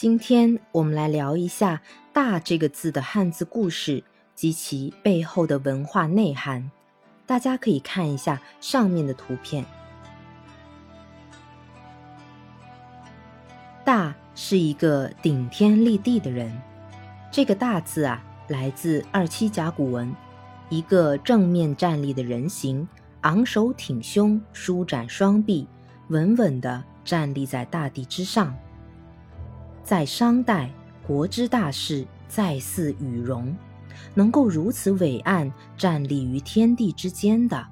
今天我们来聊一下“大”这个字的汉字故事及其背后的文化内涵。大家可以看一下上面的图片。大是一个顶天立地的人。这个“大”字啊，来自二七甲骨文，一个正面站立的人形，昂首挺胸，舒展双臂，稳稳地站立在大地之上。在商代，国之大事，在祀羽戎，能够如此伟岸站立于天地之间的，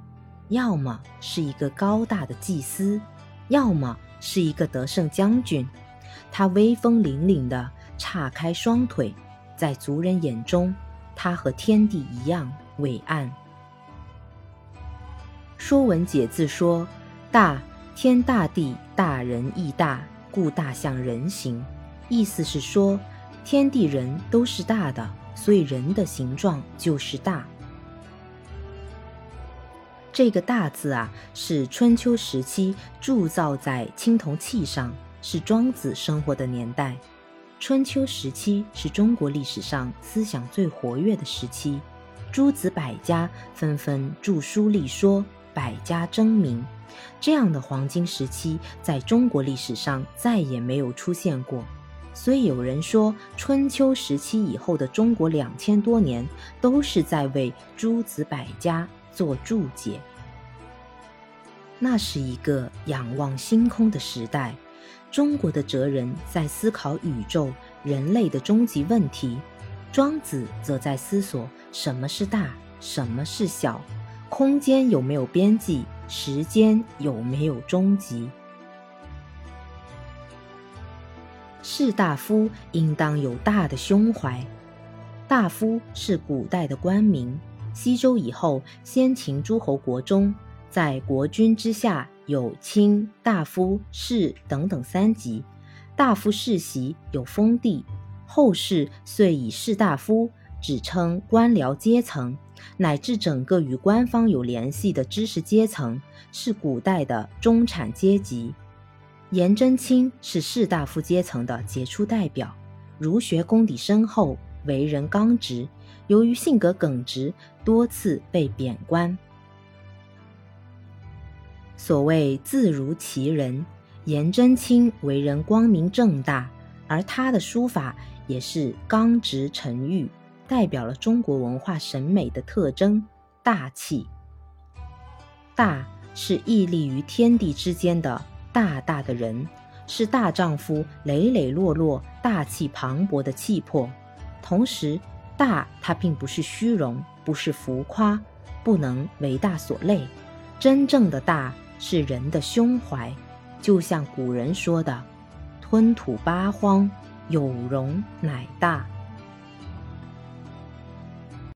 要么是一个高大的祭司，要么是一个得胜将军。他威风凛凛地叉开双腿，在族人眼中，他和天地一样伟岸。《说文解字》说：“大，天大地，大人亦大，故大象人形。”意思是说，天地人都是大的，所以人的形状就是大。这个“大”字啊，是春秋时期铸造在青铜器上，是庄子生活的年代。春秋时期是中国历史上思想最活跃的时期，诸子百家纷纷著书立说，百家争鸣。这样的黄金时期，在中国历史上再也没有出现过。所以有人说，春秋时期以后的中国两千多年都是在为诸子百家做注解。那是一个仰望星空的时代，中国的哲人在思考宇宙、人类的终极问题，庄子则在思索什么是大，什么是小，空间有没有边际，时间有没有终极。士大夫应当有大的胸怀。大夫是古代的官名。西周以后，先秦诸侯国中，在国君之下有卿大夫、士等等三级。大夫世袭有封地，后世遂以士大夫指称官僚阶层，乃至整个与官方有联系的知识阶层，是古代的中产阶级。颜真卿是士大夫阶层的杰出代表，儒学功底深厚，为人刚直。由于性格耿直，多次被贬官。所谓字如其人，颜真卿为人光明正大，而他的书法也是刚直沉郁，代表了中国文化审美的特征——大气。大是屹立于天地之间的。大大的人是大丈夫，磊磊落落、大气磅礴的气魄。同时，大它并不是虚荣，不是浮夸，不能为大所累。真正的大是人的胸怀，就像古人说的：“吞吐八荒，有容乃大。”